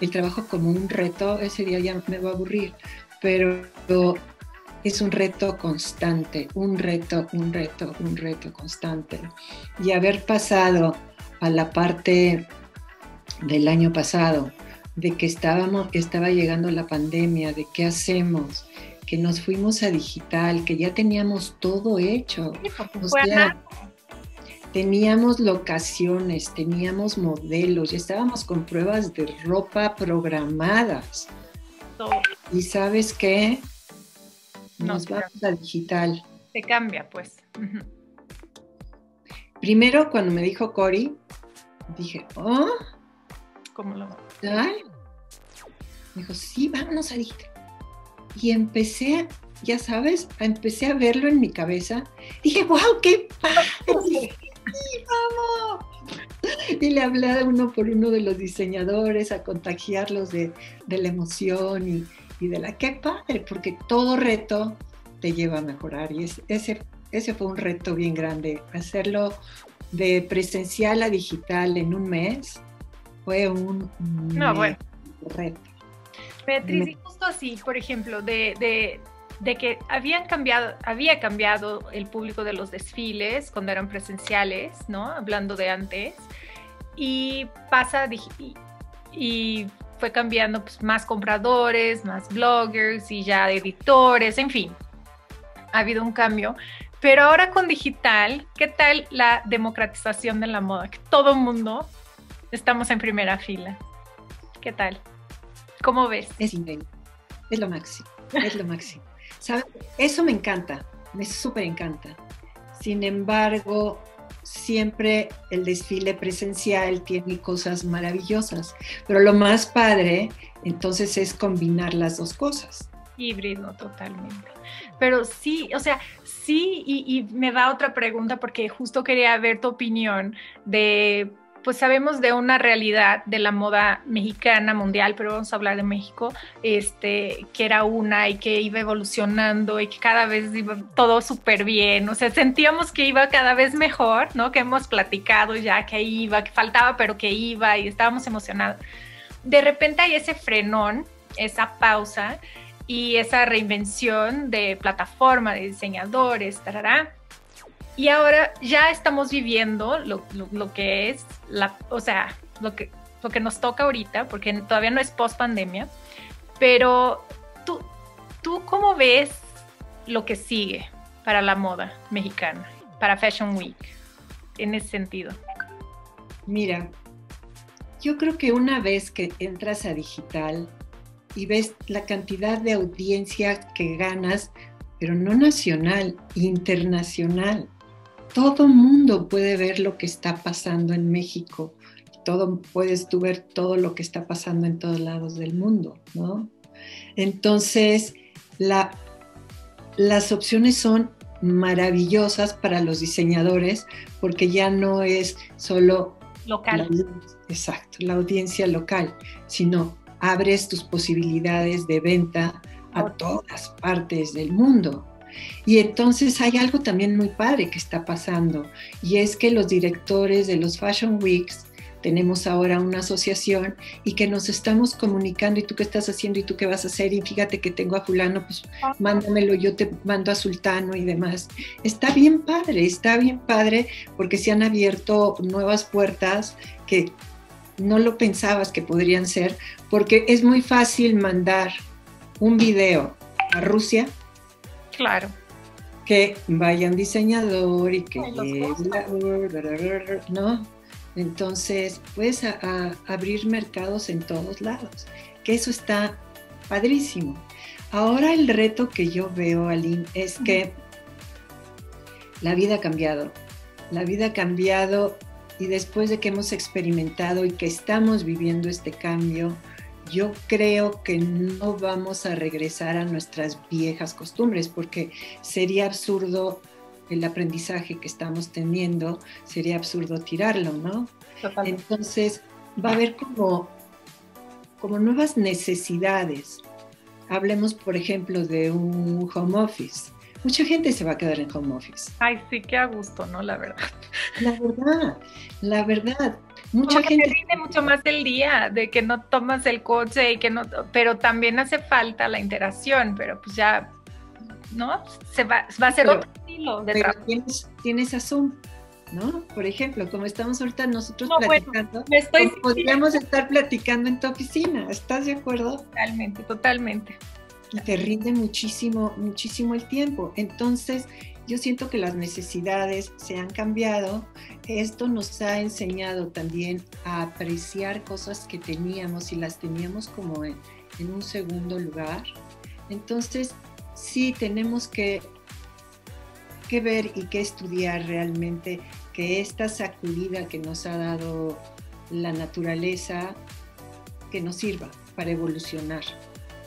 el trabajo como un reto, ese día ya me va a aburrir. Pero es un reto constante, un reto, un reto, un reto constante. Y haber pasado a la parte del año pasado, de que estábamos, que estaba llegando la pandemia, de qué hacemos, que nos fuimos a digital, que ya teníamos todo hecho. O sea, teníamos locaciones, teníamos modelos, ya estábamos con pruebas de ropa programadas. Y sabes qué? Nos vamos a digital. Se cambia, pues. Primero, cuando me dijo Cory, dije, ¿oh? ¿Cómo lo? ¿Tal? Me dijo, sí, vámonos a digital. Y empecé, ya sabes, empecé a verlo en mi cabeza. Dije, wow, qué padre. *laughs* vamos! Y le hablé a uno por uno de los diseñadores, a contagiarlos de, la emoción y, de la qué padre, porque todo reto te lleva a mejorar. Y ese, ese fue un reto bien grande. Hacerlo de presencial a digital en un mes fue un, reto. Beatriz, y justo así, por ejemplo, de, que habían cambiado, había cambiado el público de los desfiles cuando eran presenciales, ¿no? Hablando de antes, y pasa y, fue cambiando pues, más compradores, más bloggers y ya editores, en fin, ha habido un cambio. Pero ahora con digital, ¿qué tal la democratización de la moda? Que todo el mundo estamos en primera fila. ¿Qué tal? ¿Cómo ves? Es. Es lo máximo. Es lo máximo. Eso me encanta. Me súper encanta. Sin embargo, siempre el desfile presencial tiene cosas maravillosas. Pero lo más padre, entonces, es combinar las dos cosas. Híbrido, totalmente. Pero sí, o sea, sí, y, y me da otra pregunta porque justo quería ver tu opinión de pues sabemos de una realidad de la moda mexicana mundial, pero vamos a hablar de México, este, que era una y que iba evolucionando y que cada vez iba todo súper bien, o sea, sentíamos que iba cada vez mejor, ¿no? Que hemos platicado ya que iba, que faltaba, pero que iba y estábamos emocionados. De repente hay ese frenón, esa pausa y esa reinvención de plataforma, de diseñadores, tarará y ahora ya estamos viviendo lo, que es, la, o sea, lo que, lo que nos toca ahorita, porque todavía no es post pandemia, pero tú, tú cómo ves lo que sigue para la moda mexicana, para Fashion Week, en ese sentido. Mira, yo creo que una vez que entras a digital y ves la cantidad de audiencia que ganas, pero no nacional, internacional todo mundo puede ver lo que está pasando en México. Todo, puedes tú ver todo lo que está pasando en todos lados del mundo, ¿no? Entonces, la, las opciones son maravillosas para los diseñadores porque ya no es solo local. exacto, la audiencia local, sino abres tus posibilidades de venta a todas partes del mundo. Y entonces hay algo también muy padre que está pasando y es que los directores de los Fashion Weeks tenemos ahora una asociación y que nos estamos comunicando y tú qué estás haciendo y tú qué vas a hacer y fíjate que tengo a fulano, pues mándamelo, yo te mando a sultano y demás. Está bien padre, está bien padre porque se han abierto nuevas puertas que no lo pensabas que podrían ser, porque es muy fácil mandar un video a Rusia. Claro. Que vaya un diseñador y que ¿no? Entonces, puedes abrir mercados en todos lados, que eso está padrísimo. Ahora el reto que yo veo, Aline, es que la vida ha cambiado. La vida ha cambiado y después de que hemos experimentado y que estamos viviendo este cambio, yo creo que no vamos a regresar a nuestras viejas costumbres porque sería absurdo el aprendizaje que estamos teniendo, sería absurdo tirarlo, ¿no? Entonces, va a haber como, como nuevas necesidades. Hablemos, por ejemplo, de un home office. Mucha gente se va a quedar en home office. Ay, sí, qué a gusto, ¿no? La verdad. La verdad, la verdad. Mucha gente. Que rinde mucho más el día, de que no tomas el coche y que no. Pero también hace falta la interacción, pero pues ya ¿no? Se va, va a ser otro estilo de pero Tienes, tienes a Zoom, ¿no? Por ejemplo, como estamos ahorita nosotros platicando, podríamos estar platicando en tu oficina, ¿estás de acuerdo? Totalmente, totalmente. Y te rinde muchísimo, muchísimo el tiempo. Entonces, yo siento que las necesidades se han cambiado. Esto nos ha enseñado también a apreciar cosas que teníamos y las teníamos como en, un segundo lugar. Entonces, sí tenemos que, que ver y que estudiar realmente que esta sacudida que nos ha dado la naturaleza, que nos sirva para evolucionar,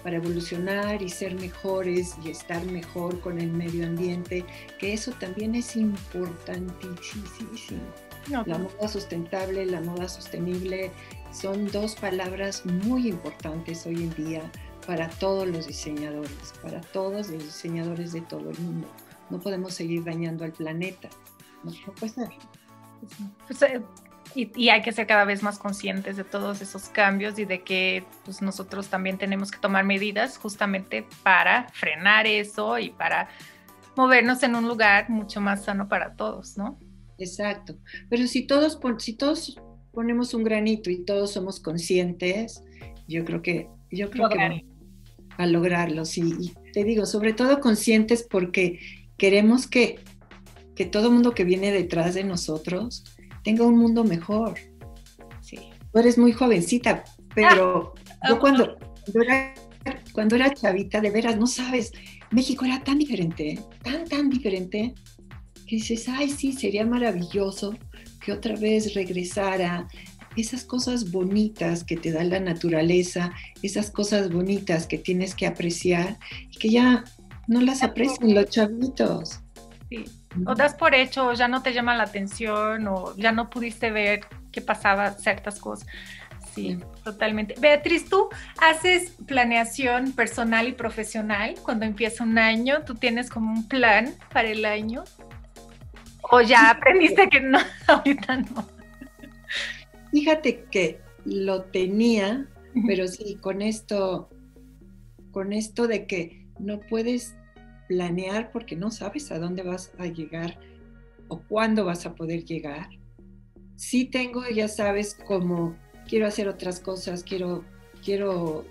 para evolucionar y ser mejores y estar mejor con el medio ambiente, que eso también es importantísimo. La moda sustentable, la moda sostenible son dos palabras muy importantes hoy en día para todos los diseñadores, para todos los diseñadores de todo el mundo. No podemos seguir dañando al planeta. No, puede ser. Pues, eh, y, hay que ser cada vez más conscientes de todos esos cambios y de que pues, nosotros también tenemos que tomar medidas justamente para frenar eso y para movernos en un lugar mucho más sano para todos, ¿no? Exacto. Pero si todos, si todos ponemos un granito y todos somos conscientes, yo creo que yo creo que a lograrlos. Y, te digo, sobre todo conscientes porque queremos que, que todo mundo que viene detrás de nosotros tenga un mundo mejor. Sí. Tú eres muy jovencita, pero ah, yo cuando, cuando, era, cuando era chavita, de veras, no sabes, México era tan diferente, tan, tan diferente, que dices, ay, sí, sería maravilloso que otra vez regresara esas cosas bonitas que te da la naturaleza, esas cosas bonitas que tienes que apreciar y que ya no las aprecian los chavitos. Sí. O das por hecho, o ya no te llama la atención, o ya no pudiste ver qué pasaba ciertas cosas. Sí, totalmente. Beatriz, ¿tú haces planeación personal y profesional cuando empieza un año? ¿Tú tienes como un plan para el año? ¿O ya aprendiste que no, *laughs* ahorita no? Fíjate que lo tenía, pero sí, con esto, con esto de que no puedes planear porque no sabes a dónde vas a llegar o cuándo vas a poder llegar. Sí tengo, ya sabes, como quiero hacer otras cosas, quiero, quiero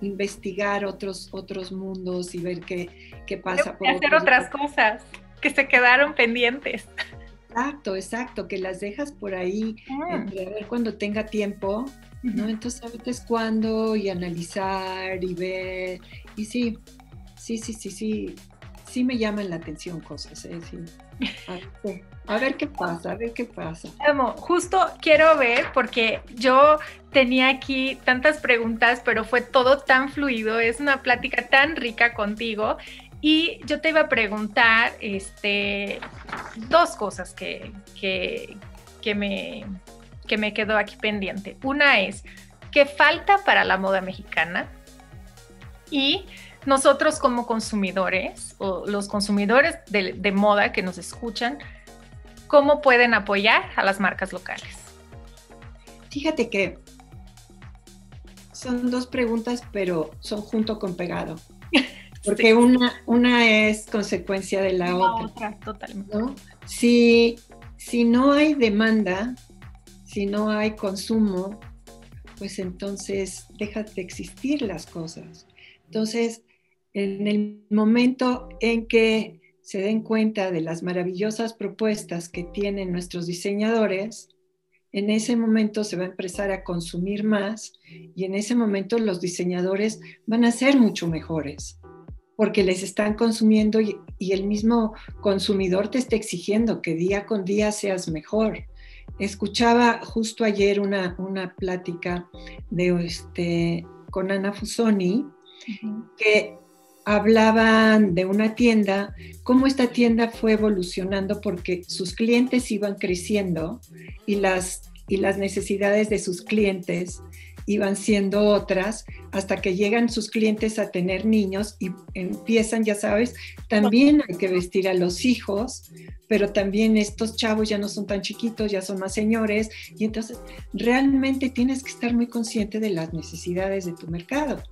investigar otros, otros mundos y ver qué, qué pasa. Por hacer otras cosas que se quedaron pendientes. Exacto, exacto, que las dejas por ahí, ah. a ver cuando tenga tiempo, ¿no? Entonces ahorita es cuando y analizar y ver, y sí, sí, sí, sí, sí, sí me llaman la atención cosas, ¿eh? A ver, qué pasa, a ver qué pasa. Amo, justo quiero ver porque yo tenía aquí tantas preguntas, pero fue todo tan fluido, es una plática tan rica contigo Y yo te iba a preguntar este, dos cosas que, que, que, me, que me quedó aquí pendiente. Una es, ¿qué falta para la moda mexicana? Y nosotros como consumidores o los consumidores de, de moda que nos escuchan, ¿cómo pueden apoyar a las marcas locales? Fíjate que son dos preguntas, pero son junto con pegado. *laughs* Porque una, una es consecuencia de la, otra. Totalmente. Si, si no hay demanda, si no hay consumo, pues entonces dejan de existir las cosas. Entonces, en el momento en que se den cuenta de las maravillosas propuestas que tienen nuestros diseñadores, en ese momento se va a empezar a consumir más y en ese momento los diseñadores van a ser mucho mejores porque les están consumiendo y, el mismo consumidor te está exigiendo que día con día seas mejor. Escuchaba justo ayer una, una plática de este, con Ana Fusoni que hablaban de una tienda, cómo esta tienda fue evolucionando porque sus clientes iban creciendo y las, y las necesidades de sus clientes iban siendo otras hasta que llegan sus clientes a tener niños y empiezan, ya sabes, también hay que vestir a los hijos, pero también estos chavos ya no son tan chiquitos, ya son más señores y entonces realmente tienes que estar muy consciente de las necesidades de tu mercado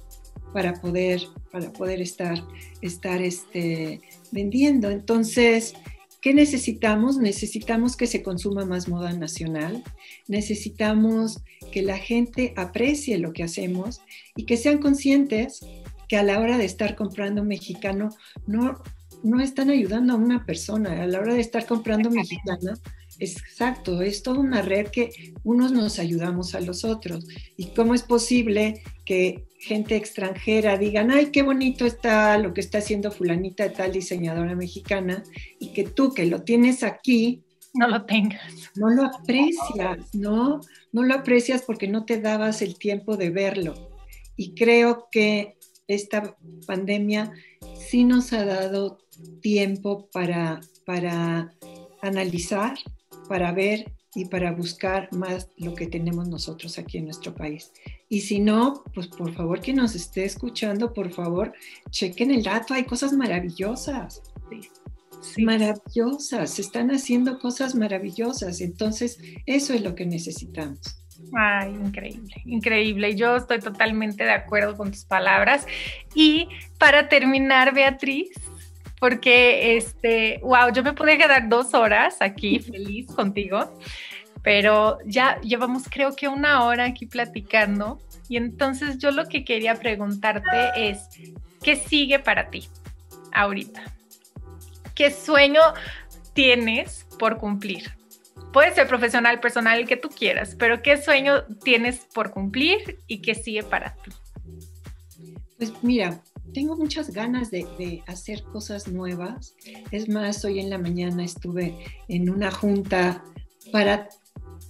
para poder, para poder estar, estar este, vendiendo. Entonces, ¿qué necesitamos? Necesitamos que se consuma más moda nacional, necesitamos que la gente aprecie lo que hacemos y que sean conscientes que a la hora de estar comprando mexicano no, no están ayudando a una persona, a la hora de estar comprando mexicana Exacto, es toda una red que unos nos ayudamos a los otros. ¿Y cómo es posible que gente extranjera digan, ay, qué bonito está lo que está haciendo fulanita de tal diseñadora mexicana, y que tú que lo tienes aquí, no lo tengas. No lo aprecias, ¿no? No lo aprecias porque no te dabas el tiempo de verlo. Y creo que esta pandemia sí nos ha dado tiempo para, para analizar, para ver y para buscar más lo que tenemos nosotros aquí en nuestro país. Y si no, pues por favor que nos esté escuchando, por favor, chequen el dato, hay cosas maravillosas. Maravillosas, se están haciendo cosas maravillosas, entonces eso es lo que necesitamos. Ay, increíble, increíble. Yo estoy totalmente de acuerdo con tus palabras. Y para terminar, Beatriz, porque, este, wow, yo me pude quedar dos horas aquí feliz contigo, pero ya llevamos creo que una hora aquí platicando. Y entonces yo lo que quería preguntarte es, ¿qué sigue para ti ahorita? ¿Qué sueño tienes por cumplir? Puede ser profesional, personal, el que tú quieras, pero ¿qué sueño tienes por cumplir y qué sigue para ti? Pues mira, tengo muchas ganas de, hacer cosas nuevas. Es más, hoy en la mañana estuve en una junta para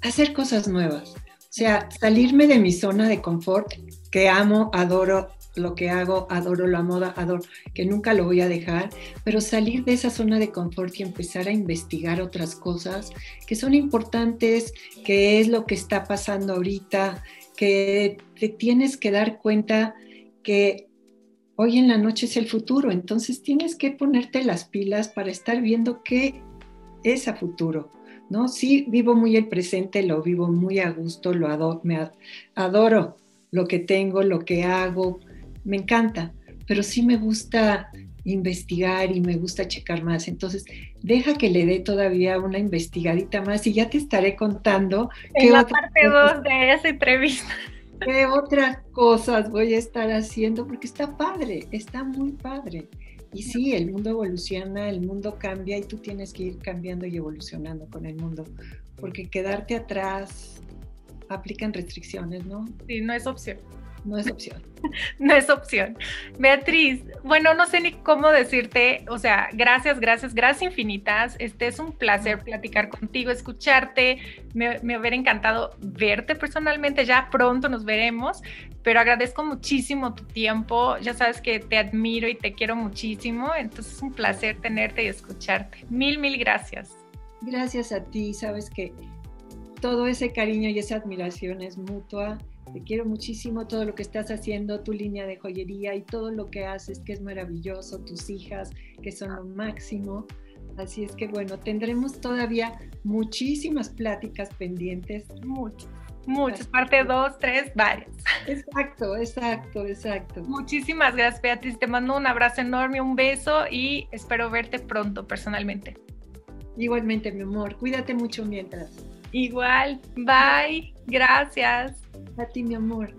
hacer cosas nuevas. O sea, salirme de mi zona de confort, que amo, adoro lo que hago, adoro la moda, adoro, que nunca lo voy a dejar, pero salir de esa zona de confort y empezar a investigar otras cosas que son importantes, que es lo que está pasando ahorita, que te tienes que dar cuenta que hoy en la noche es el futuro, entonces tienes que ponerte las pilas para estar viendo qué es a futuro, ¿no? Sí, vivo muy el presente, lo vivo muy a gusto, lo adoro, me adoro lo que tengo, lo que hago, me encanta, pero sí me gusta investigar y me gusta checar más. Entonces, deja que le dé todavía una investigadita más y ya te estaré contando. En la parte 2 de esa entrevista. ¿Qué otras cosas voy a estar haciendo? Porque está padre, está muy padre. Y sí, el mundo evoluciona, el mundo cambia y tú tienes que ir cambiando y evolucionando con el mundo. Porque quedarte atrás aplican restricciones, ¿no? Sí, no es opción. No es opción. *laughs* no es opción. Beatriz, bueno, no sé ni cómo decirte, o sea, gracias, gracias, gracias infinitas. Este es un placer platicar contigo, escucharte. Me, me hubiera encantado verte personalmente, ya pronto nos veremos, pero agradezco muchísimo tu tiempo. Ya sabes que te admiro y te quiero muchísimo, entonces es un placer tenerte y escucharte. Mil, mil gracias. Gracias a ti, sabes que todo ese cariño y esa admiración es mutua te quiero muchísimo todo lo que estás haciendo, tu línea de joyería y todo lo que haces, que es maravilloso, tus hijas, que son lo máximo. Así es que bueno, tendremos todavía muchísimas pláticas pendientes. Muchas, muchas. Parte dos, tres, varias. Exacto, exacto, exacto. Muchísimas gracias, Beatriz. Te mando un abrazo enorme, un beso y espero verte pronto personalmente. Igualmente, mi amor. Cuídate mucho mientras. Igual. Bye. Gracias. A ti, mi amor.